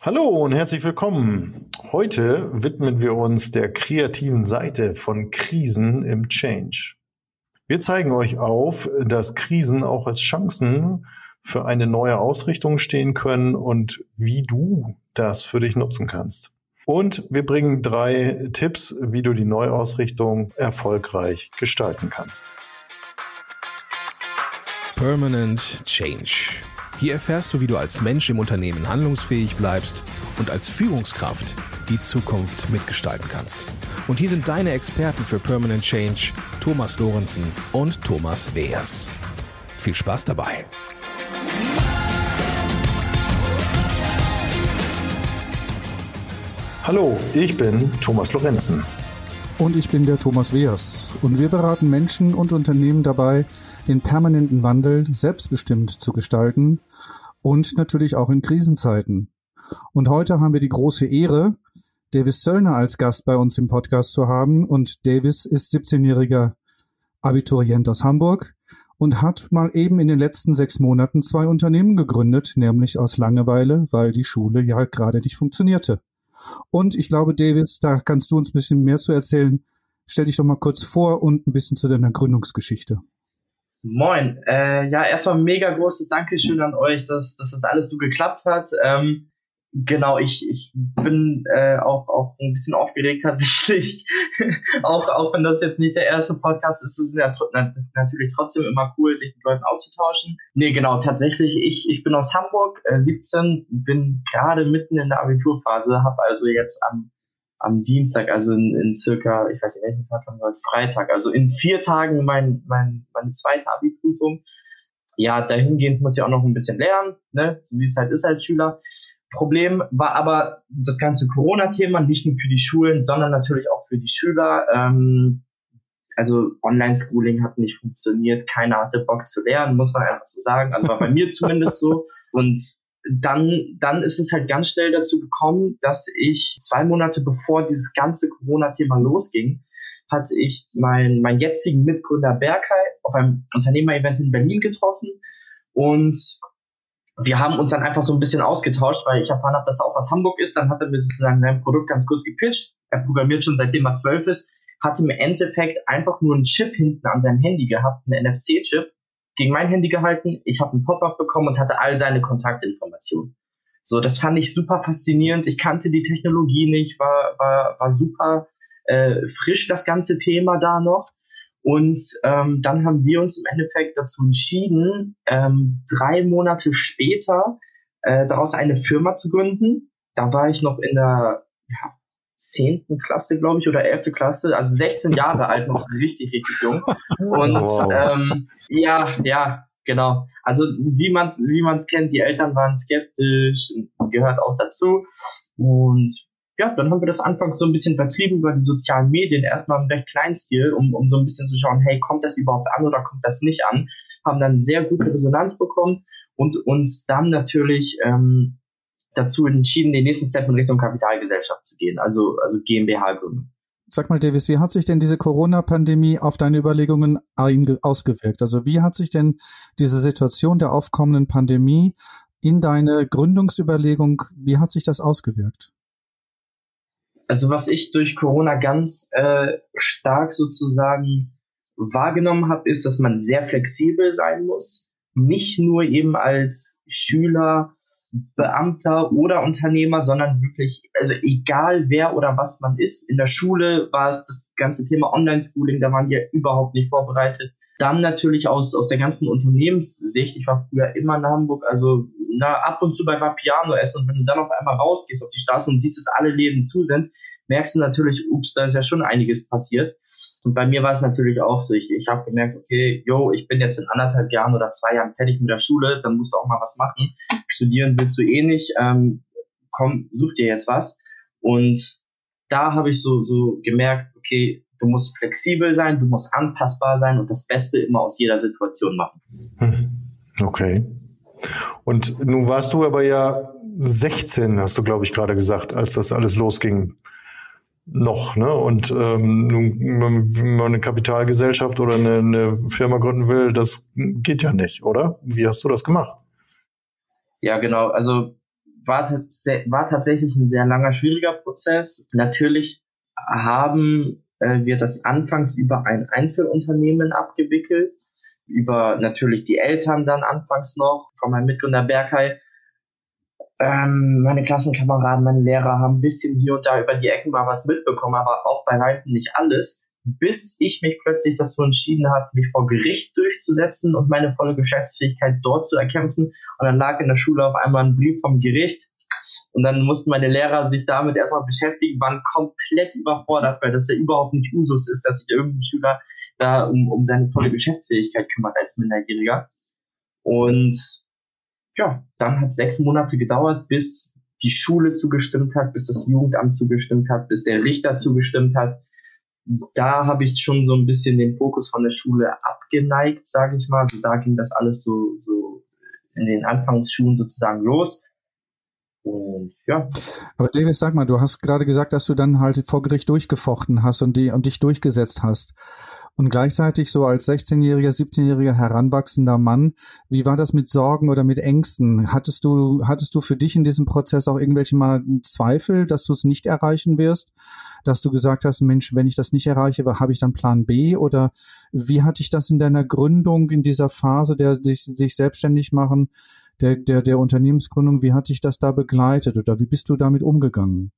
Hallo und herzlich willkommen. Heute widmen wir uns der kreativen Seite von Krisen im Change. Wir zeigen euch auf, dass Krisen auch als Chancen für eine neue Ausrichtung stehen können und wie du das für dich nutzen kannst. Und wir bringen drei Tipps, wie du die Neuausrichtung erfolgreich gestalten kannst. Permanent Change. Hier erfährst du, wie du als Mensch im Unternehmen handlungsfähig bleibst und als Führungskraft die Zukunft mitgestalten kannst. Und hier sind deine Experten für Permanent Change, Thomas Lorenzen und Thomas Weers. Viel Spaß dabei! Hallo, ich bin Thomas Lorenzen. Und ich bin der Thomas Weers. Und wir beraten Menschen und Unternehmen dabei, den permanenten Wandel selbstbestimmt zu gestalten und natürlich auch in Krisenzeiten. Und heute haben wir die große Ehre, Davis Zöllner als Gast bei uns im Podcast zu haben. Und Davis ist 17-jähriger Abiturient aus Hamburg und hat mal eben in den letzten sechs Monaten zwei Unternehmen gegründet, nämlich aus Langeweile, weil die Schule ja gerade nicht funktionierte. Und ich glaube, Davis, da kannst du uns ein bisschen mehr zu erzählen. Stell dich doch mal kurz vor und ein bisschen zu deiner Gründungsgeschichte. Moin. Äh, ja, erstmal mega großes Dankeschön an euch, dass, dass das alles so geklappt hat. Ähm, genau, ich, ich bin äh, auch, auch ein bisschen aufgeregt tatsächlich. auch, auch wenn das jetzt nicht der erste Podcast ist, ist es ja tr natürlich trotzdem immer cool, sich mit Leuten auszutauschen. Nee, genau, tatsächlich, ich, ich bin aus Hamburg, äh, 17, bin gerade mitten in der Abiturphase, habe also jetzt am am Dienstag, also in, in circa, ich weiß nicht welchen Tag haben wir, Freitag, also in vier Tagen mein, mein, meine zweite Abi-Prüfung. Ja, dahingehend muss ich auch noch ein bisschen lernen, ne, so wie es halt ist als Schüler. Problem war aber das ganze Corona-Thema, nicht nur für die Schulen, sondern natürlich auch für die Schüler. Ähm, also Online-Schooling hat nicht funktioniert, keiner hatte Bock zu lernen, muss man einfach so sagen. Also war bei mir zumindest so. Und dann, dann ist es halt ganz schnell dazu gekommen, dass ich zwei Monate bevor dieses ganze Corona-Thema losging, hatte ich meinen, meinen jetzigen Mitgründer Berkay auf einem Unternehmer-Event in Berlin getroffen und wir haben uns dann einfach so ein bisschen ausgetauscht, weil ich erfahren habe, dass er auch aus Hamburg ist. Dann hat er mir sozusagen sein Produkt ganz kurz gepitcht. Er programmiert schon seitdem er zwölf ist, hat im Endeffekt einfach nur einen Chip hinten an seinem Handy gehabt, einen NFC-Chip, gegen mein Handy gehalten, ich habe ein Pop-up bekommen und hatte all seine Kontaktinformationen. So, das fand ich super faszinierend. Ich kannte die Technologie nicht, war, war, war super äh, frisch das ganze Thema da noch. Und ähm, dann haben wir uns im Endeffekt dazu entschieden, ähm, drei Monate später äh, daraus eine Firma zu gründen. Da war ich noch in der ja, zehnten Klasse, glaube ich, oder elfte Klasse, also 16 Jahre alt, noch richtig, richtig jung. Und wow. ähm, ja, ja, genau. Also wie man es wie man's kennt, die Eltern waren skeptisch, gehört auch dazu. Und ja, dann haben wir das anfangs so ein bisschen vertrieben über die sozialen Medien, erstmal im recht kleinen Stil, um, um so ein bisschen zu schauen, hey, kommt das überhaupt an oder kommt das nicht an? Haben dann sehr gute Resonanz bekommen und uns dann natürlich ähm, dazu entschieden, den nächsten Step in Richtung Kapitalgesellschaft zu gehen, also, also GmbH gründen. Sag mal, Davis, wie hat sich denn diese Corona-Pandemie auf deine Überlegungen ausgewirkt? Also wie hat sich denn diese Situation der aufkommenden Pandemie in deine Gründungsüberlegung, wie hat sich das ausgewirkt? Also was ich durch Corona ganz äh, stark sozusagen wahrgenommen habe, ist, dass man sehr flexibel sein muss. Nicht nur eben als Schüler Beamter oder Unternehmer, sondern wirklich, also egal wer oder was man ist. In der Schule war es das ganze Thema Online-Schooling, da waren die ja überhaupt nicht vorbereitet. Dann natürlich aus, aus der ganzen Unternehmenssicht, ich war früher immer in Hamburg, also na, ab und zu bei Vapiano essen und wenn du dann auf einmal rausgehst auf die Straße und siehst, dass alle Läden zu sind, merkst du natürlich, ups, da ist ja schon einiges passiert. Und bei mir war es natürlich auch so. Ich, ich habe gemerkt, okay, yo, ich bin jetzt in anderthalb Jahren oder zwei Jahren fertig mit der Schule, dann musst du auch mal was machen. Studieren willst du eh nicht. Ähm, komm, such dir jetzt was. Und da habe ich so, so gemerkt, okay, du musst flexibel sein, du musst anpassbar sein und das Beste immer aus jeder Situation machen. Hm. Okay. Und nun warst du aber ja 16, hast du, glaube ich, gerade gesagt, als das alles losging noch, ne? Und ähm, wenn man eine Kapitalgesellschaft oder eine, eine Firma gründen will, das geht ja nicht, oder? Wie hast du das gemacht? Ja, genau. Also war, war tatsächlich ein sehr langer, schwieriger Prozess. Natürlich haben äh, wir das anfangs über ein Einzelunternehmen abgewickelt, über natürlich die Eltern dann anfangs noch von meinem Mitgründer Berkay. Ähm, meine Klassenkameraden, meine Lehrer haben ein bisschen hier und da über die Ecken mal was mitbekommen, aber auch bei weitem nicht alles bis ich mich plötzlich dazu entschieden habe, mich vor Gericht durchzusetzen und meine volle Geschäftsfähigkeit dort zu erkämpfen. Und dann lag in der Schule auf einmal ein Brief vom Gericht. Und dann mussten meine Lehrer sich damit erstmal beschäftigen, waren komplett überfordert, weil das ja überhaupt nicht Usus ist, dass sich irgendein Schüler da um, um seine volle Geschäftsfähigkeit kümmert als Minderjähriger. Und ja, dann hat sechs Monate gedauert, bis die Schule zugestimmt hat, bis das Jugendamt zugestimmt hat, bis der Richter zugestimmt hat da habe ich schon so ein bisschen den Fokus von der Schule abgeneigt, sage ich mal. Also da ging das alles so, so in den Anfangsschulen sozusagen los. Und ja. Aber David, sag mal, du hast gerade gesagt, dass du dann halt vor Gericht durchgefochten hast und, die, und dich durchgesetzt hast. Und gleichzeitig so als 16-jähriger, 17-jähriger heranwachsender Mann, wie war das mit Sorgen oder mit Ängsten? Hattest du, hattest du für dich in diesem Prozess auch irgendwelche mal Zweifel, dass du es nicht erreichen wirst? Dass du gesagt hast, Mensch, wenn ich das nicht erreiche, habe ich dann Plan B? Oder wie hatte ich das in deiner Gründung, in dieser Phase der sich, sich selbstständig machen, der, der, der Unternehmensgründung, wie hat dich das da begleitet oder wie bist du damit umgegangen?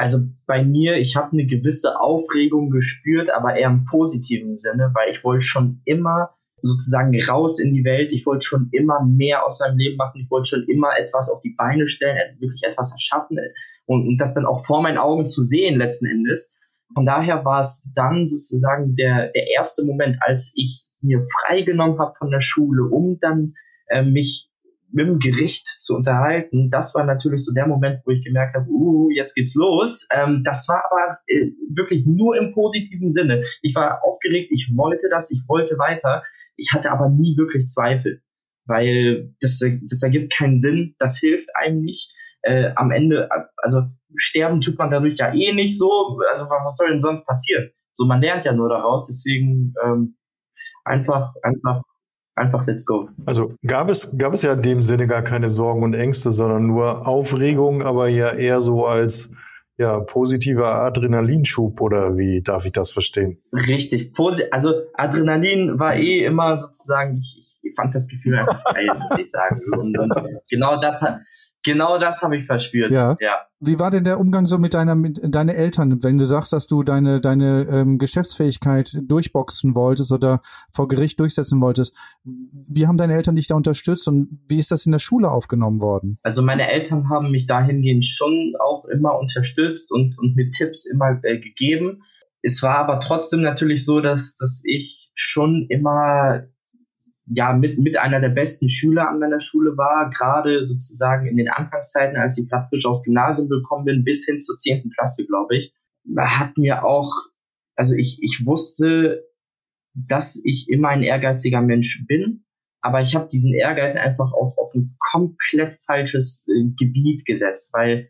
Also bei mir, ich habe eine gewisse Aufregung gespürt, aber eher im positiven Sinne, weil ich wollte schon immer sozusagen raus in die Welt. Ich wollte schon immer mehr aus meinem Leben machen. Ich wollte schon immer etwas auf die Beine stellen, wirklich etwas erschaffen und, und das dann auch vor meinen Augen zu sehen letzten Endes. Von daher war es dann sozusagen der, der erste Moment, als ich mir freigenommen habe von der Schule, um dann äh, mich mit dem Gericht zu unterhalten, das war natürlich so der Moment, wo ich gemerkt habe, uh, jetzt geht's los. Ähm, das war aber äh, wirklich nur im positiven Sinne. Ich war aufgeregt, ich wollte das, ich wollte weiter. Ich hatte aber nie wirklich Zweifel, weil das, das ergibt keinen Sinn, das hilft einem nicht. Äh, am Ende, also sterben tut man dadurch ja eh nicht so. Also was soll denn sonst passieren? So, man lernt ja nur daraus, deswegen ähm, einfach, einfach einfach let's go. Also gab es, gab es ja in dem Sinne gar keine Sorgen und Ängste, sondern nur Aufregung, aber ja eher so als ja, positiver Adrenalinschub oder wie darf ich das verstehen? Richtig. Also Adrenalin war eh immer sozusagen, ich, ich fand das Gefühl einfach geil, muss ich sagen. Und, und genau das hat, Genau das habe ich verspürt. Ja. ja. Wie war denn der Umgang so mit deiner mit deine Eltern, wenn du sagst, dass du deine deine ähm, Geschäftsfähigkeit durchboxen wolltest oder vor Gericht durchsetzen wolltest? Wie haben deine Eltern dich da unterstützt und wie ist das in der Schule aufgenommen worden? Also meine Eltern haben mich dahingehend schon auch immer unterstützt und und mir Tipps immer äh, gegeben. Es war aber trotzdem natürlich so, dass dass ich schon immer ja mit, mit einer der besten Schüler an meiner Schule war, gerade sozusagen in den Anfangszeiten, als ich gerade frisch aufs Gymnasium gekommen bin, bis hin zur zehnten Klasse, glaube ich, hat mir auch, also ich, ich wusste, dass ich immer ein ehrgeiziger Mensch bin, aber ich habe diesen Ehrgeiz einfach auf, auf ein komplett falsches äh, Gebiet gesetzt, weil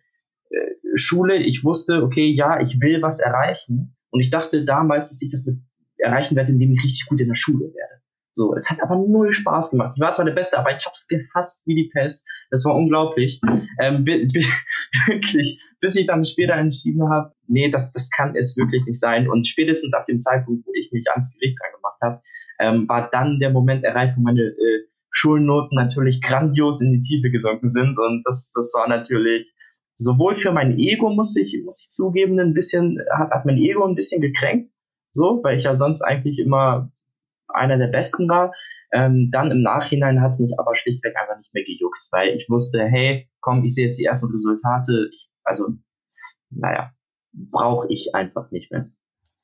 äh, Schule, ich wusste, okay, ja, ich will was erreichen und ich dachte damals, dass ich das mit erreichen werde, indem ich richtig gut in der Schule werde. So, es hat aber null Spaß gemacht. Ich war zwar der Beste, aber ich hab's gehasst wie die Pest. Das war unglaublich. Ähm, wirklich, bis ich dann später entschieden habe, nee, das, das kann es wirklich nicht sein. Und spätestens ab dem Zeitpunkt, wo ich mich ans Gericht angemacht habe, ähm, war dann der Moment erreicht, wo meine äh, Schulnoten natürlich grandios in die Tiefe gesunken sind. Und das, das war natürlich sowohl für mein Ego, muss ich, muss ich zugeben, ein bisschen, hat, hat mein Ego ein bisschen gekränkt. So, weil ich ja sonst eigentlich immer einer der besten war. Ähm, dann im Nachhinein hat es mich aber schlichtweg einfach nicht mehr gejuckt, weil ich wusste, hey, komm, ich sehe jetzt die ersten Resultate. Ich, also, naja, brauche ich einfach nicht mehr.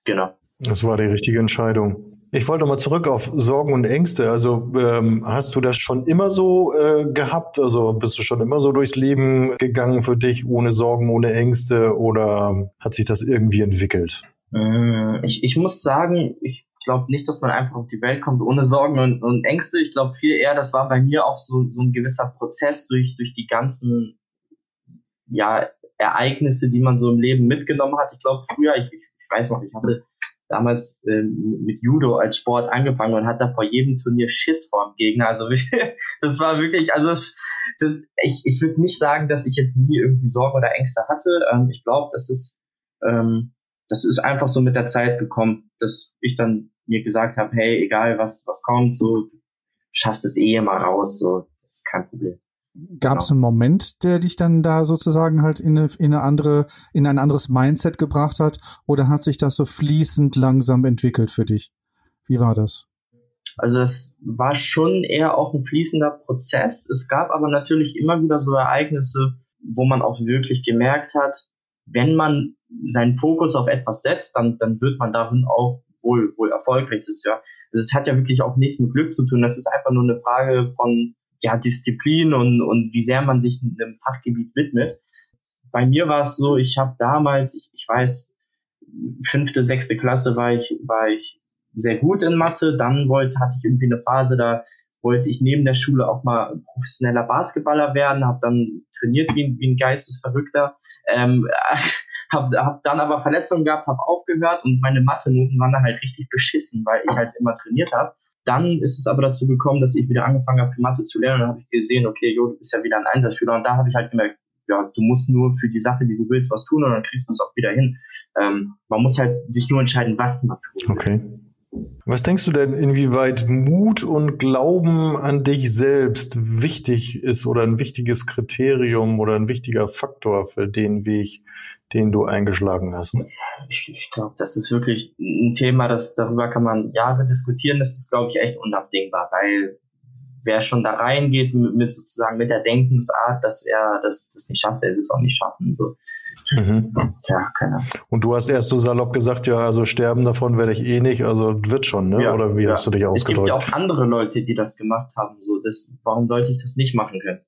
Genau. Das war die richtige Entscheidung. Ich wollte mal zurück auf Sorgen und Ängste. Also ähm, hast du das schon immer so äh, gehabt? Also bist du schon immer so durchs Leben gegangen für dich, ohne Sorgen, ohne Ängste oder hat sich das irgendwie entwickelt? Mm, ich, ich muss sagen, ich glaube nicht, dass man einfach auf die Welt kommt ohne Sorgen und, und Ängste. Ich glaube viel eher, das war bei mir auch so, so ein gewisser Prozess durch, durch die ganzen ja, Ereignisse, die man so im Leben mitgenommen hat. Ich glaube, früher, ich, ich weiß noch, ich hatte damals ähm, mit Judo als Sport angefangen und hatte vor jedem Turnier Schiss vor dem Gegner. Also das war wirklich, also es, das, ich, ich würde nicht sagen, dass ich jetzt nie irgendwie Sorgen oder Ängste hatte. Ähm, ich glaube, das ist, ähm, das ist einfach so mit der Zeit gekommen, dass ich dann mir gesagt habe, hey, egal was, was kommt, so schaffst es eh immer raus, so, das ist kein Problem. Gab es genau. einen Moment, der dich dann da sozusagen halt in eine, in eine andere, in ein anderes Mindset gebracht hat, oder hat sich das so fließend langsam entwickelt für dich? Wie war das? Also es war schon eher auch ein fließender Prozess. Es gab aber natürlich immer wieder so Ereignisse, wo man auch wirklich gemerkt hat, wenn man seinen Fokus auf etwas setzt, dann, dann wird man darin auch wohl, wohl erfolgreich. Ist ja, das hat ja wirklich auch nichts mit Glück zu tun. Das ist einfach nur eine Frage von ja, Disziplin und, und wie sehr man sich einem Fachgebiet widmet. Bei mir war es so, ich habe damals, ich, ich weiß, fünfte, sechste Klasse war ich, war ich sehr gut in Mathe. Dann wollte, hatte ich irgendwie eine Phase, da wollte ich neben der Schule auch mal professioneller Basketballer werden, habe dann trainiert wie, wie ein Geistesverrückter, ähm, habe hab dann aber Verletzungen gehabt, habe aufgehört und meine Mathe-Noten waren dann halt richtig beschissen, weil ich halt immer trainiert habe. Dann ist es aber dazu gekommen, dass ich wieder angefangen habe, für Mathe zu lernen. Dann habe ich gesehen, okay, jo, du bist ja wieder ein Einsatzschüler. Und da habe ich halt gemerkt, ja, du musst nur für die Sache, die du willst, was tun und dann kriegst du es auch wieder hin. Ähm, man muss halt sich nur entscheiden, was man tut. Okay. Was denkst du denn, inwieweit Mut und Glauben an dich selbst wichtig ist oder ein wichtiges Kriterium oder ein wichtiger Faktor für den Weg, den du eingeschlagen hast? Ich, ich glaube, das ist wirklich ein Thema, das darüber kann man Jahre diskutieren. Das ist, glaube ich, echt unabdingbar, weil wer schon da reingeht mit, mit sozusagen mit der Denkensart, dass er das, das nicht schafft, der wird es auch nicht schaffen. So. Mhm. Ja, keine Ahnung. Und du hast erst so salopp gesagt, ja, also sterben davon werde ich eh nicht, also wird schon, ne? Ja, Oder wie ja. hast du dich ausgedrückt? Es gibt ja auch andere Leute, die das gemacht haben, so das, warum sollte ich das nicht machen können?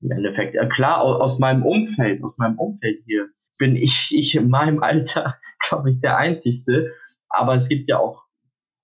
Im Endeffekt. Ja, klar, aus meinem Umfeld, aus meinem Umfeld hier bin ich, ich in meinem Alter, glaube ich, der Einzigste. Aber es gibt ja auch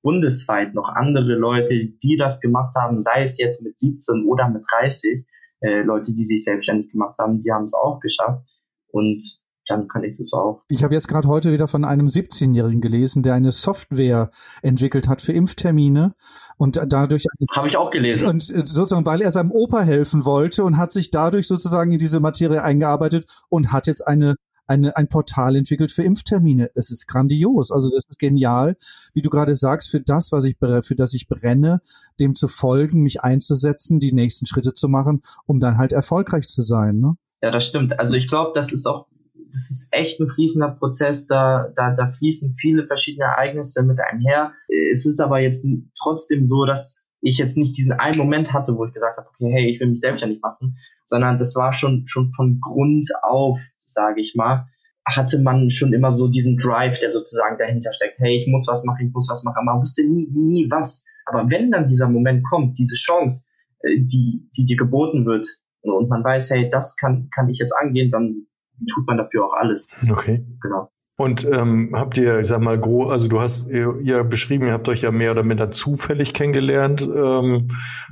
bundesweit noch andere Leute, die das gemacht haben, sei es jetzt mit 17 oder mit 30, äh, Leute, die sich selbstständig gemacht haben, die haben es auch geschafft. Und dann kann ich das auch. Ich habe jetzt gerade heute wieder von einem 17-Jährigen gelesen, der eine Software entwickelt hat für Impftermine und dadurch habe ich auch gelesen und äh, sozusagen weil er seinem Opa helfen wollte und hat sich dadurch sozusagen in diese Materie eingearbeitet und hat jetzt eine eine, ein Portal entwickelt für Impftermine. Es ist grandios. Also das ist genial, wie du gerade sagst, für das, was ich, für das ich brenne, dem zu folgen, mich einzusetzen, die nächsten Schritte zu machen, um dann halt erfolgreich zu sein. Ne? Ja, das stimmt. Also ich glaube, das ist auch, das ist echt ein fließender Prozess. Da, da, da fließen viele verschiedene Ereignisse mit einher. Es ist aber jetzt trotzdem so, dass ich jetzt nicht diesen einen Moment hatte, wo ich gesagt habe, okay, hey, ich will mich selbstständig machen, sondern das war schon, schon von Grund auf sage ich mal, hatte man schon immer so diesen Drive, der sozusagen dahinter steckt. Hey, ich muss was machen, ich muss was machen. Man wusste nie, nie was. Aber wenn dann dieser Moment kommt, diese Chance, äh, die, die dir geboten wird, und man weiß, hey, das kann, kann ich jetzt angehen, dann tut man dafür auch alles. Okay. Genau. Und ähm, habt ihr, ich sag mal, groß, also du hast ja beschrieben, ihr habt euch ja mehr oder minder zufällig kennengelernt. Ähm,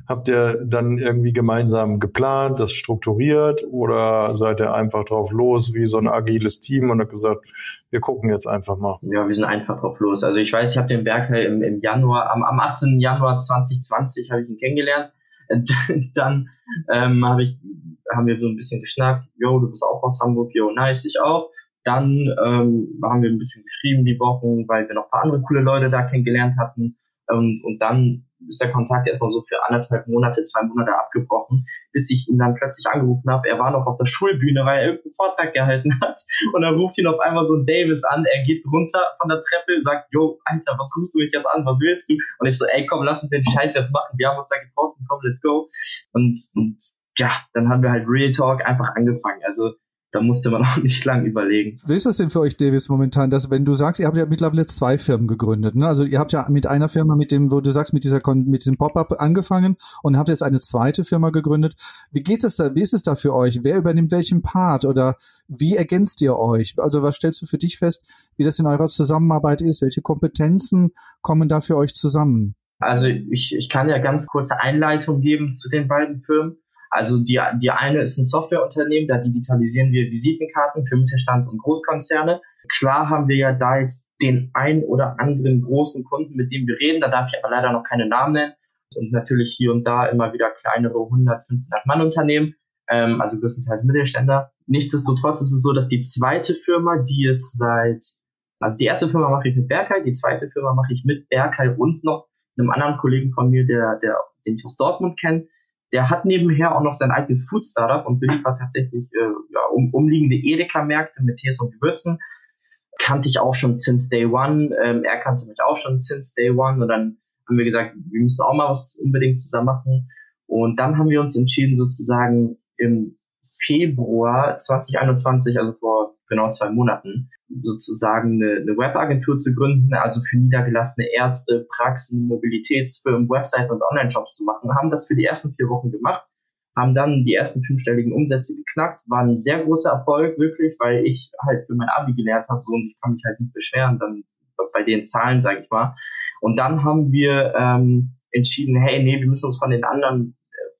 habt ihr dann irgendwie gemeinsam geplant, das strukturiert oder seid ihr einfach drauf los wie so ein agiles Team und habt gesagt, wir gucken jetzt einfach mal? Ja, wir sind einfach drauf los. Also ich weiß, ich habe den Berghell im, im Januar, am, am 18. Januar 2020 habe ich ihn kennengelernt. Und dann ähm, hab ich, haben wir so ein bisschen geschnackt, yo, du bist auch aus Hamburg, yo, nice, ich auch. Dann ähm, haben wir ein bisschen geschrieben die Wochen, weil wir noch ein paar andere coole Leute da kennengelernt hatten. Ähm, und dann ist der Kontakt erstmal so für anderthalb Monate, zwei Monate abgebrochen, bis ich ihn dann plötzlich angerufen habe. Er war noch auf der Schulbühne, weil er irgendeinen Vortrag gehalten hat. Und dann ruft ihn auf einmal so ein Davis an. Er geht runter von der Treppe, sagt, Jo, Alter, was rufst du mich jetzt an? Was willst du? Und ich so, ey, komm, lass uns den Scheiß jetzt machen. Wir haben uns da getroffen, komm, let's go. Und, und ja, dann haben wir halt Real Talk einfach angefangen. Also da musste man auch nicht lang überlegen. Wie ist das denn für euch, Davis, momentan, dass wenn du sagst, ihr habt ja mittlerweile zwei Firmen gegründet, ne? Also ihr habt ja mit einer Firma, mit dem, wo du sagst, mit dieser mit diesem Pop-up angefangen und habt jetzt eine zweite Firma gegründet. Wie geht es da? Wie ist es da für euch? Wer übernimmt welchen Part oder wie ergänzt ihr euch? Also was stellst du für dich fest, wie das in eurer Zusammenarbeit ist? Welche Kompetenzen kommen da für euch zusammen? Also ich, ich kann ja ganz kurze Einleitung geben zu den beiden Firmen. Also die, die eine ist ein Softwareunternehmen, da digitalisieren wir Visitenkarten für Mittelstand und Großkonzerne. Klar haben wir ja da jetzt den ein oder anderen großen Kunden, mit dem wir reden. Da darf ich aber leider noch keine Namen nennen. Und natürlich hier und da immer wieder kleinere 100, 500 Mann Unternehmen. ähm, also größtenteils Mittelständler. Nichtsdestotrotz ist es so, dass die zweite Firma, die es seit, also die erste Firma mache ich mit Berkay, die zweite Firma mache ich mit Berkay und noch einem anderen Kollegen von mir, der, der, den ich aus Dortmund kenne. Der hat nebenher auch noch sein eigenes Food-Startup und beliefert tatsächlich äh, ja, um, umliegende Edeka-Märkte mit Tees und Gewürzen. Kannte ich auch schon since day one. Ähm, er kannte mich auch schon since day one. Und dann haben wir gesagt, wir müssen auch mal was unbedingt zusammen machen. Und dann haben wir uns entschieden, sozusagen im Februar 2021, also vor genau zwei Monaten, sozusagen eine, eine Webagentur zu gründen, also für niedergelassene Ärzte, Praxen, Mobilitätsfirmen, Website und Online-Shops zu machen. Haben das für die ersten vier Wochen gemacht, haben dann die ersten fünfstelligen Umsätze geknackt, war ein sehr großer Erfolg, wirklich, weil ich halt für mein Abi gelernt habe so, und ich kann mich halt nicht beschweren, dann bei den Zahlen, sage ich mal. Und dann haben wir ähm, entschieden, hey, nee, wir müssen uns von den anderen, äh,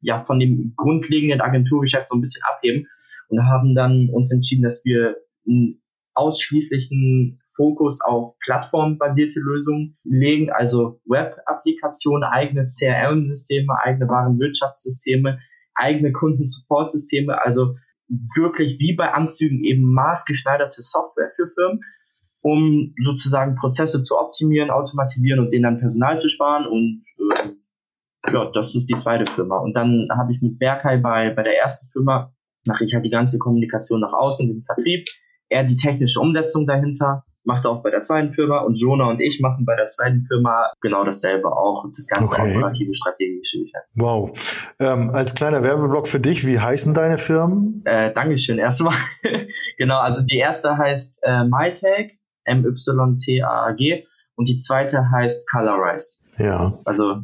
ja, von dem grundlegenden Agenturgeschäft so ein bisschen abheben und haben dann uns entschieden, dass wir einen ausschließlichen Fokus auf plattformbasierte Lösungen legen, also Web-Applikationen, eigene CRM-Systeme, eigene Warenwirtschaftssysteme, eigene Kundensupportsysteme, also wirklich wie bei Anzügen eben maßgeschneiderte Software für Firmen, um sozusagen Prozesse zu optimieren, automatisieren und denen dann Personal zu sparen und äh, ja, das ist die zweite Firma. Und dann habe ich mit Berkay bei, bei der ersten Firma, mache ich halt die ganze Kommunikation nach außen, den Vertrieb, er die technische Umsetzung dahinter, macht auch bei der zweiten Firma und Jonah und ich machen bei der zweiten Firma genau dasselbe auch, das ganze okay. operative strategische Geschäft. Wow. Ähm, als kleiner Werbeblock für dich, wie heißen deine Firmen? Äh, Dankeschön erstmal. genau, also die erste heißt äh, MyTag, M-Y-T-A-A-G und die zweite heißt Colorized. Ja. Also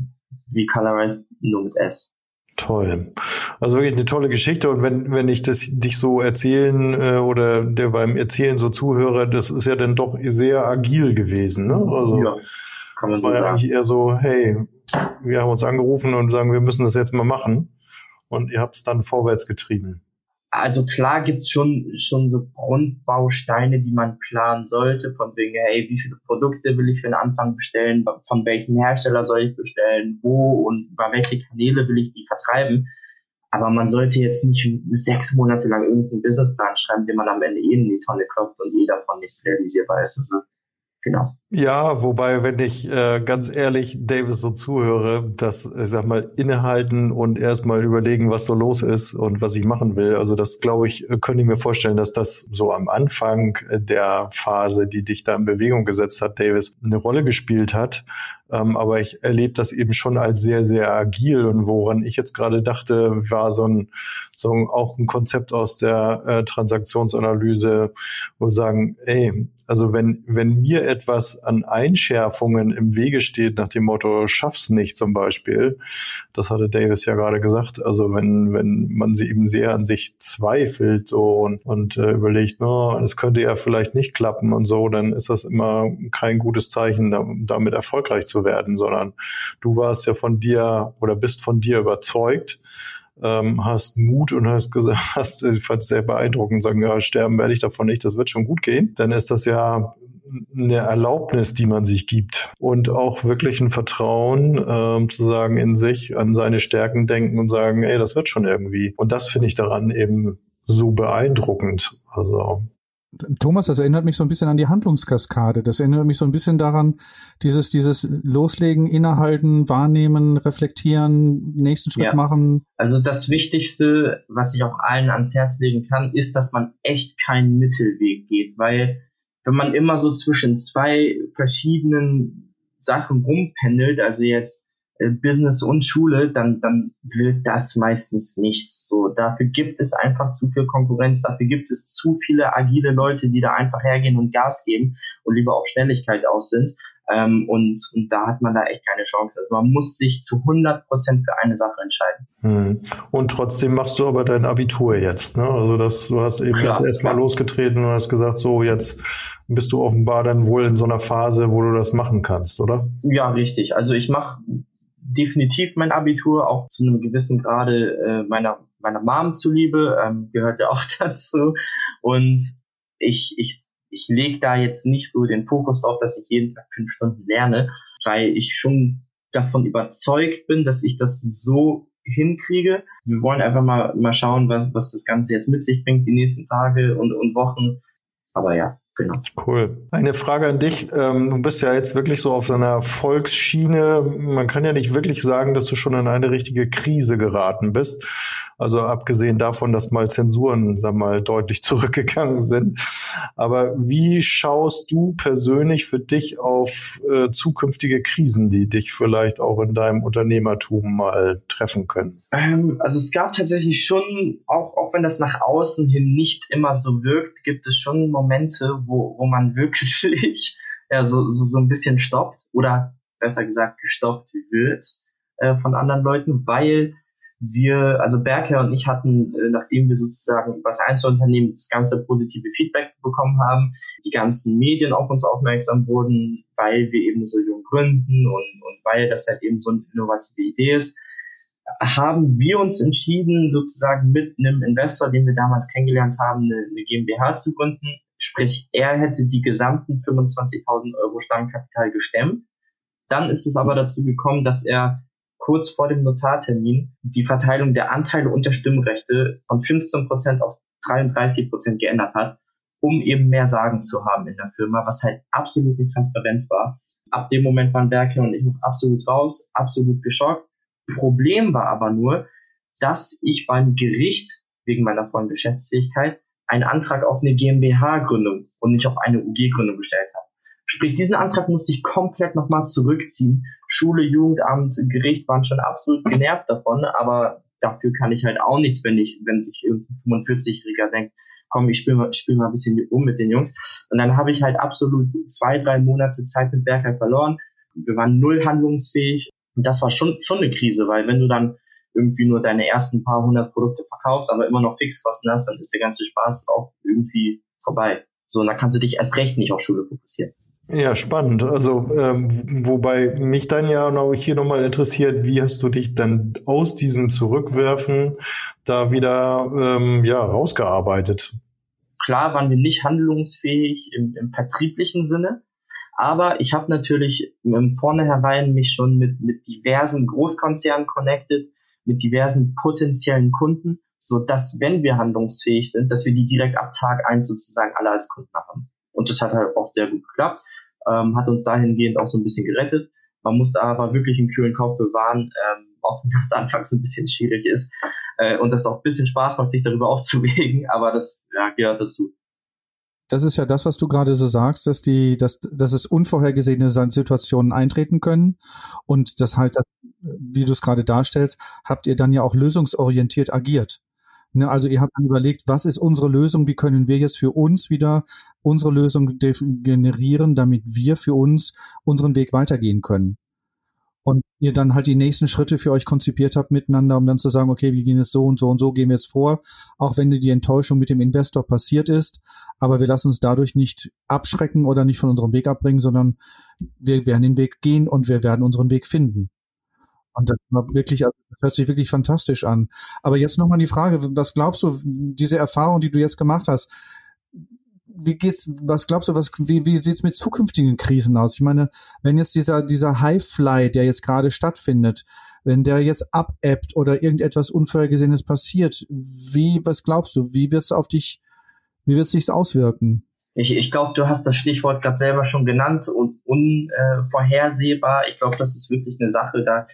wie Colorized nur mit S. Toll. Also wirklich eine tolle Geschichte. Und wenn, wenn ich das dich so erzählen äh, oder der beim Erzählen so zuhöre, das ist ja dann doch sehr agil gewesen. Ne? Also ja, kann man so war ja eigentlich eher so, hey, wir haben uns angerufen und sagen, wir müssen das jetzt mal machen. Und ihr habt es dann vorwärts getrieben also klar gibt's schon, schon so Grundbausteine, die man planen sollte, von wegen, hey, wie viele Produkte will ich für den Anfang bestellen, von welchem Hersteller soll ich bestellen, wo und über welche Kanäle will ich die vertreiben. Aber man sollte jetzt nicht sechs Monate lang irgendeinen Businessplan schreiben, den man am Ende eh in die Tonne klopft und eh davon nichts realisierbar ist. Also Genau. Ja, wobei, wenn ich äh, ganz ehrlich Davis so zuhöre, dass, ich sag mal, innehalten und erstmal überlegen, was so los ist und was ich machen will. Also das, glaube ich, könnte ich mir vorstellen, dass das so am Anfang der Phase, die dich da in Bewegung gesetzt hat, Davis, eine Rolle gespielt hat. Ähm, aber ich erlebe das eben schon als sehr, sehr agil. Und woran ich jetzt gerade dachte, war so ein, so ein, auch ein Konzept aus der äh, Transaktionsanalyse, wo sagen, ey, also wenn, wenn mir etwas an Einschärfungen im Wege steht, nach dem Motto, schaff's nicht zum Beispiel, das hatte Davis ja gerade gesagt, also wenn, wenn man sie eben sehr an sich zweifelt so und, und äh, überlegt, no, es könnte ja vielleicht nicht klappen und so, dann ist das immer kein gutes Zeichen, damit erfolgreich zu werden, sondern du warst ja von dir oder bist von dir überzeugt, ähm, hast Mut und hast gesagt, hast, ich fand es sehr beeindruckend, sagen, ja, sterben werde ich davon nicht, das wird schon gut gehen. Dann ist das ja eine Erlaubnis, die man sich gibt und auch wirklich ein Vertrauen ähm, zu sagen in sich, an seine Stärken denken und sagen, ey, das wird schon irgendwie. Und das finde ich daran eben so beeindruckend. Also Thomas, das erinnert mich so ein bisschen an die Handlungskaskade. Das erinnert mich so ein bisschen daran, dieses, dieses Loslegen, innehalten, wahrnehmen, reflektieren, nächsten Schritt ja. machen. Also das Wichtigste, was ich auch allen ans Herz legen kann, ist, dass man echt keinen Mittelweg geht, weil wenn man immer so zwischen zwei verschiedenen Sachen rumpendelt, also jetzt äh, Business und Schule, dann, dann wird das meistens nichts. So, dafür gibt es einfach zu viel Konkurrenz, dafür gibt es zu viele agile Leute, die da einfach hergehen und Gas geben und lieber auf Schnelligkeit aus sind. Ähm, und, und da hat man da echt keine Chance. Also man muss sich zu 100 Prozent für eine Sache entscheiden. Hm. Und trotzdem machst du aber dein Abitur jetzt, ne? Also das, du hast eben klar, jetzt erstmal losgetreten und hast gesagt, so jetzt bist du offenbar dann wohl in so einer Phase, wo du das machen kannst, oder? Ja, richtig. Also ich mache definitiv mein Abitur, auch zu einem gewissen Grade äh, meiner, meiner Mom zuliebe, ähm, gehört ja auch dazu. Und ich, ich, ich lege da jetzt nicht so den Fokus auf, dass ich jeden Tag fünf Stunden lerne, weil ich schon davon überzeugt bin, dass ich das so hinkriege. Wir wollen einfach mal, mal schauen, was, was das Ganze jetzt mit sich bringt, die nächsten Tage und, und Wochen. Aber ja, Genau. Cool. Eine Frage an dich. Ähm, du bist ja jetzt wirklich so auf so einer Volksschiene. Man kann ja nicht wirklich sagen, dass du schon in eine richtige Krise geraten bist. Also abgesehen davon, dass mal Zensuren, sag mal, deutlich zurückgegangen sind. Aber wie schaust du persönlich für dich auf äh, zukünftige Krisen, die dich vielleicht auch in deinem Unternehmertum mal treffen können? Ähm, also es gab tatsächlich schon, auch, auch wenn das nach außen hin nicht immer so wirkt, gibt es schon Momente, wo, wo man wirklich ja, so, so, so ein bisschen stoppt oder besser gesagt gestoppt wird äh, von anderen Leuten, weil wir, also Berker und ich hatten, äh, nachdem wir sozusagen was Einzelunternehmen das ganze positive Feedback bekommen haben, die ganzen Medien auf uns aufmerksam wurden, weil wir eben so jung gründen und, und weil das halt eben so eine innovative Idee ist, haben wir uns entschieden, sozusagen mit einem Investor, den wir damals kennengelernt haben, eine, eine GmbH zu gründen, Sprich, er hätte die gesamten 25.000 Euro Stammkapital gestemmt. Dann ist es aber dazu gekommen, dass er kurz vor dem Notartermin die Verteilung der Anteile und der Stimmrechte von 15% auf 33% geändert hat, um eben mehr Sagen zu haben in der Firma, was halt absolut nicht transparent war. Ab dem Moment waren Berke und ich noch absolut raus, absolut geschockt. Problem war aber nur, dass ich beim Gericht wegen meiner vollen Geschäftsfähigkeit einen Antrag auf eine GmbH-Gründung und nicht auf eine UG-Gründung gestellt habe. Sprich, diesen Antrag musste ich komplett nochmal zurückziehen. Schule, Jugendamt, Gericht waren schon absolut genervt davon, aber dafür kann ich halt auch nichts, wenn ich, wenn sich irgendein 45-Jähriger denkt, komm, ich spiele mal, spiel mal ein bisschen um mit den Jungs. Und dann habe ich halt absolut zwei, drei Monate Zeit mit Berger verloren. Wir waren null handlungsfähig. Und das war schon, schon eine Krise, weil wenn du dann irgendwie nur deine ersten paar hundert Produkte verkaufst, aber immer noch Fixkosten hast, dann ist der ganze Spaß auch irgendwie vorbei. So, und dann kannst du dich erst recht nicht auf Schule fokussieren. Ja, spannend. Also, ähm, wobei mich dann ja noch hier nochmal interessiert, wie hast du dich dann aus diesem Zurückwerfen da wieder ähm, ja, rausgearbeitet? Klar waren wir nicht handlungsfähig im, im vertrieblichen Sinne, aber ich habe natürlich im Vornherein mich schon mit, mit diversen Großkonzernen connected, mit diversen potenziellen Kunden, so dass wenn wir handlungsfähig sind, dass wir die direkt ab Tag eins sozusagen alle als Kunden haben. Und das hat halt auch sehr gut geklappt, ähm, hat uns dahingehend auch so ein bisschen gerettet. Man musste aber wirklich einen kühlen Kopf bewahren, ähm, auch wenn das anfangs ein bisschen schwierig ist äh, und das auch ein bisschen Spaß macht, sich darüber aufzuwegen, aber das ja, gehört dazu das ist ja das, was du gerade so sagst, dass die, dass, dass es unvorhergesehene Situationen eintreten können. Und das heißt, wie du es gerade darstellst, habt ihr dann ja auch lösungsorientiert agiert. Ne, also ihr habt dann überlegt, was ist unsere Lösung, wie können wir jetzt für uns wieder unsere Lösung generieren, damit wir für uns unseren Weg weitergehen können und ihr dann halt die nächsten Schritte für euch konzipiert habt miteinander, um dann zu sagen, okay, wir gehen jetzt so und so und so gehen wir jetzt vor, auch wenn die Enttäuschung mit dem Investor passiert ist, aber wir lassen uns dadurch nicht abschrecken oder nicht von unserem Weg abbringen, sondern wir werden den Weg gehen und wir werden unseren Weg finden. Und das war wirklich, also das hört sich wirklich fantastisch an. Aber jetzt nochmal die Frage, was glaubst du, diese Erfahrung, die du jetzt gemacht hast, wie geht's, was glaubst du, was, wie, wie sieht's mit zukünftigen Krisen aus? Ich meine, wenn jetzt dieser, dieser Highfly, der jetzt gerade stattfindet, wenn der jetzt abebbt oder irgendetwas Unvorhergesehenes passiert, wie, was glaubst du, wie wird's auf dich, wie wird's sich auswirken? Ich, ich glaube, du hast das Stichwort gerade selber schon genannt und unvorhersehbar. ich glaube, das ist wirklich eine Sache, da,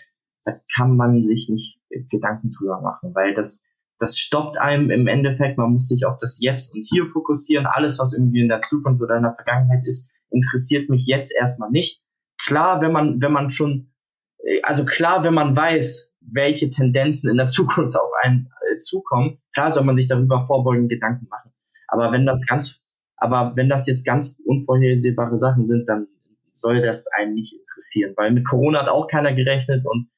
da kann man sich nicht Gedanken drüber machen, weil das, das stoppt einem im Endeffekt. Man muss sich auf das Jetzt und Hier fokussieren. Alles, was irgendwie in der Zukunft oder in der Vergangenheit ist, interessiert mich jetzt erstmal nicht. Klar, wenn man, wenn man schon, äh, also klar, wenn man weiß, welche Tendenzen in der Zukunft auf einen äh, zukommen, klar soll man sich darüber vorbeugend Gedanken machen. Aber wenn das ganz, aber wenn das jetzt ganz unvorhersehbare Sachen sind, dann soll das einen nicht interessieren, weil mit Corona hat auch keiner gerechnet und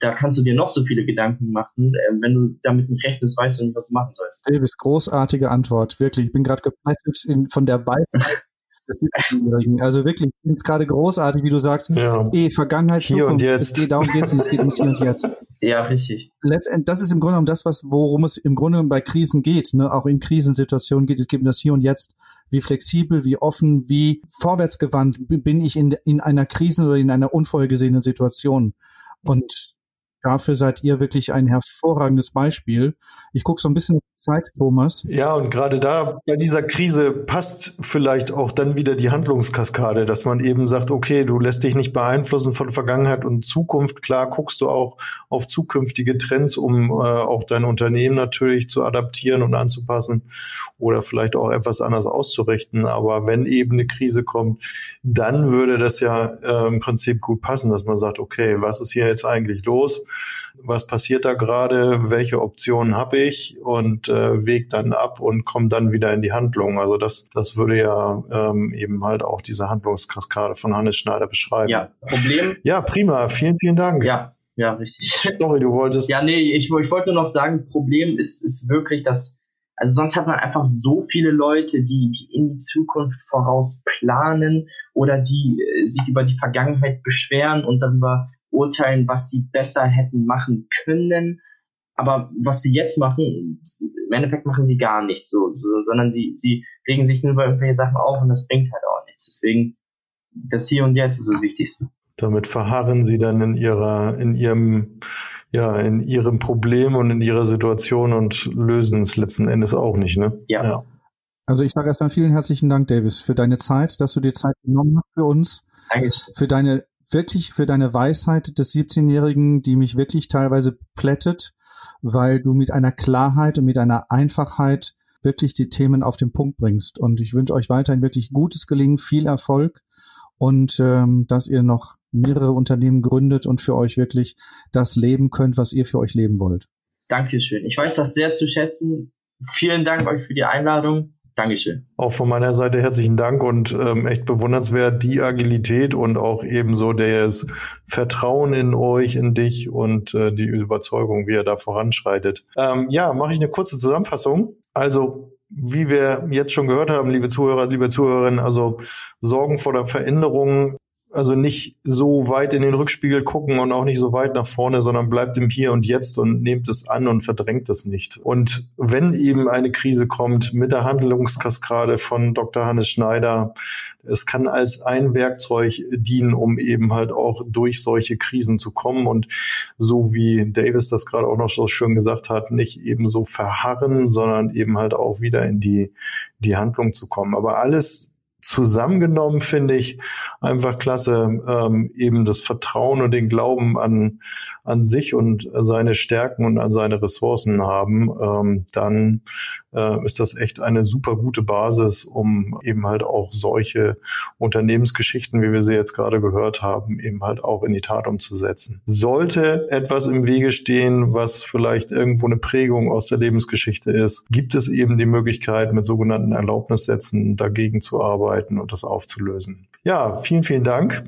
da kannst du dir noch so viele Gedanken machen. Ähm, wenn du damit nicht rechnest, weißt du nicht, was du machen sollst. Davis, großartige Antwort. Wirklich. Ich bin gerade geplättet von der Weisheit Also wirklich, ich finde es gerade großartig, wie du sagst, ja. eh, Vergangenheit, hier Zukunft, und jetzt. Es geht, darum geht es nicht, es geht ums Hier und Jetzt. Ja, richtig. Letztendlich, das ist im Grunde genommen das, was, worum es im Grunde genommen bei Krisen geht, ne? auch in Krisensituationen geht es geht um das Hier und Jetzt. Wie flexibel, wie offen, wie vorwärtsgewandt bin ich in, in einer Krisen- oder in einer unvorhergesehenen Situation. Und dafür seid ihr wirklich ein hervorragendes Beispiel. Ich gucke so ein bisschen auf die Zeit, Thomas. Ja, und gerade da bei dieser Krise passt vielleicht auch dann wieder die Handlungskaskade, dass man eben sagt, okay, du lässt dich nicht beeinflussen von Vergangenheit und Zukunft. Klar guckst du auch auf zukünftige Trends, um äh, auch dein Unternehmen natürlich zu adaptieren und anzupassen oder vielleicht auch etwas anders auszurichten. Aber wenn eben eine Krise kommt, dann würde das ja äh, im Prinzip gut passen, dass man sagt, okay, was ist hier jetzt eigentlich los? Was passiert da gerade, welche Optionen habe ich und äh, weg dann ab und komme dann wieder in die Handlung. Also das, das würde ja ähm, eben halt auch diese Handlungskaskade von Hannes Schneider beschreiben. Ja, Problem. Ja, prima. Vielen, vielen Dank. Ja, ja, richtig. Sorry, du wolltest. Ja, nee, ich, ich wollte nur noch sagen, Problem ist, ist wirklich, dass, also sonst hat man einfach so viele Leute, die, die in die Zukunft voraus planen oder die äh, sich über die Vergangenheit beschweren und darüber urteilen, was sie besser hätten machen können. Aber was sie jetzt machen, im Endeffekt machen sie gar nichts, so, so, sondern sie, sie regen sich nur über irgendwelche Sachen auf und das bringt halt auch nichts. Deswegen, das Hier und Jetzt ist das Wichtigste. Damit verharren sie dann in ihrer, in ihrem, ja, in ihrem Problem und in ihrer Situation und lösen es letzten Endes auch nicht, ne? Ja. ja. Also ich sage erstmal vielen herzlichen Dank, Davis, für deine Zeit, dass du dir Zeit genommen hast für uns. Dankeschön. Für deine wirklich für deine Weisheit des 17-Jährigen, die mich wirklich teilweise plättet, weil du mit einer Klarheit und mit einer Einfachheit wirklich die Themen auf den Punkt bringst. Und ich wünsche euch weiterhin wirklich gutes Gelingen, viel Erfolg und ähm, dass ihr noch mehrere Unternehmen gründet und für euch wirklich das leben könnt, was ihr für euch leben wollt. Dankeschön. Ich weiß das sehr zu schätzen. Vielen Dank euch für die Einladung. Dankeschön. Auch von meiner Seite herzlichen Dank und ähm, echt bewundernswert die Agilität und auch ebenso das Vertrauen in euch, in dich und äh, die Überzeugung, wie er da voranschreitet. Ähm, ja, mache ich eine kurze Zusammenfassung. Also wie wir jetzt schon gehört haben, liebe Zuhörer, liebe Zuhörerinnen, also Sorgen vor der Veränderung also nicht so weit in den Rückspiegel gucken und auch nicht so weit nach vorne, sondern bleibt im Hier und Jetzt und nehmt es an und verdrängt es nicht. Und wenn eben eine Krise kommt mit der Handlungskaskade von Dr. Hannes Schneider, es kann als ein Werkzeug dienen, um eben halt auch durch solche Krisen zu kommen und so wie Davis das gerade auch noch so schön gesagt hat, nicht eben so verharren, sondern eben halt auch wieder in die, die Handlung zu kommen. Aber alles zusammengenommen finde ich einfach klasse, ähm, eben das Vertrauen und den Glauben an, an sich und seine Stärken und an seine Ressourcen haben, ähm, dann äh, ist das echt eine super gute Basis, um eben halt auch solche Unternehmensgeschichten, wie wir sie jetzt gerade gehört haben, eben halt auch in die Tat umzusetzen. Sollte etwas im Wege stehen, was vielleicht irgendwo eine Prägung aus der Lebensgeschichte ist, gibt es eben die Möglichkeit, mit sogenannten Erlaubnissätzen dagegen zu arbeiten und das aufzulösen. Ja, vielen, vielen Dank.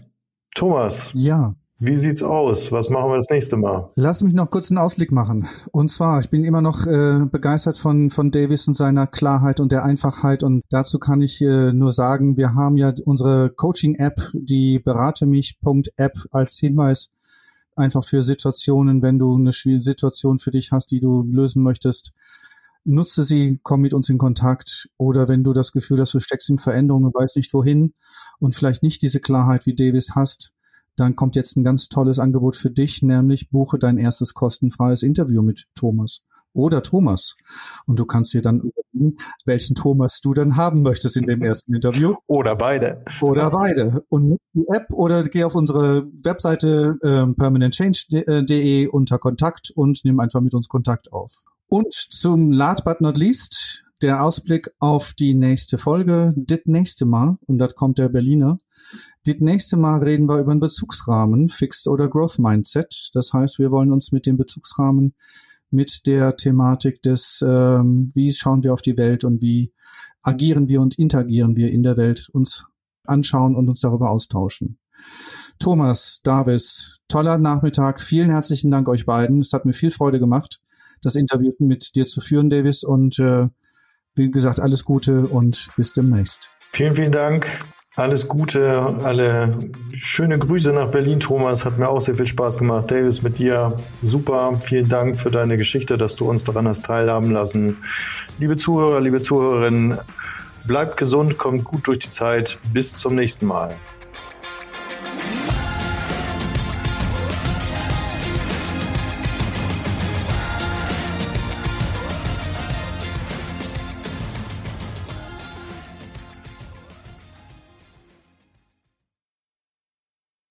Thomas. Ja. Wie sieht's aus? Was machen wir das nächste Mal? Lass mich noch kurz einen Ausblick machen. Und zwar, ich bin immer noch äh, begeistert von, von Davis und seiner Klarheit und der Einfachheit. Und dazu kann ich äh, nur sagen, wir haben ja unsere Coaching-App, die beratemich.app als Hinweis einfach für Situationen, wenn du eine schwierige Situation für dich hast, die du lösen möchtest. Nutze sie, komm mit uns in Kontakt. Oder wenn du das Gefühl hast, du steckst in Veränderungen und weißt nicht wohin und vielleicht nicht diese Klarheit wie Davis hast, dann kommt jetzt ein ganz tolles Angebot für dich, nämlich buche dein erstes kostenfreies Interview mit Thomas oder Thomas. Und du kannst dir dann überlegen, welchen Thomas du dann haben möchtest in dem ersten Interview. Oder beide. Oder beide. Und nutze die App oder geh auf unsere Webseite äh, permanentchange.de unter Kontakt und nimm einfach mit uns Kontakt auf. Und zum last but not least der Ausblick auf die nächste Folge. Das nächste Mal, und das kommt der Berliner, das nächste Mal reden wir über einen Bezugsrahmen, Fixed oder Growth Mindset. Das heißt, wir wollen uns mit dem Bezugsrahmen, mit der Thematik des, ähm, wie schauen wir auf die Welt und wie agieren wir und interagieren wir in der Welt, uns anschauen und uns darüber austauschen. Thomas, Davis, toller Nachmittag. Vielen herzlichen Dank euch beiden. Es hat mir viel Freude gemacht, das Interview mit dir zu führen, Davis. Und äh, wie gesagt, alles Gute und bis demnächst. Vielen, vielen Dank. Alles Gute, alle schöne Grüße nach Berlin, Thomas. Hat mir auch sehr viel Spaß gemacht. Davis, mit dir super. Vielen Dank für deine Geschichte, dass du uns daran hast teilhaben lassen. Liebe Zuhörer, liebe Zuhörerinnen, bleibt gesund, kommt gut durch die Zeit. Bis zum nächsten Mal.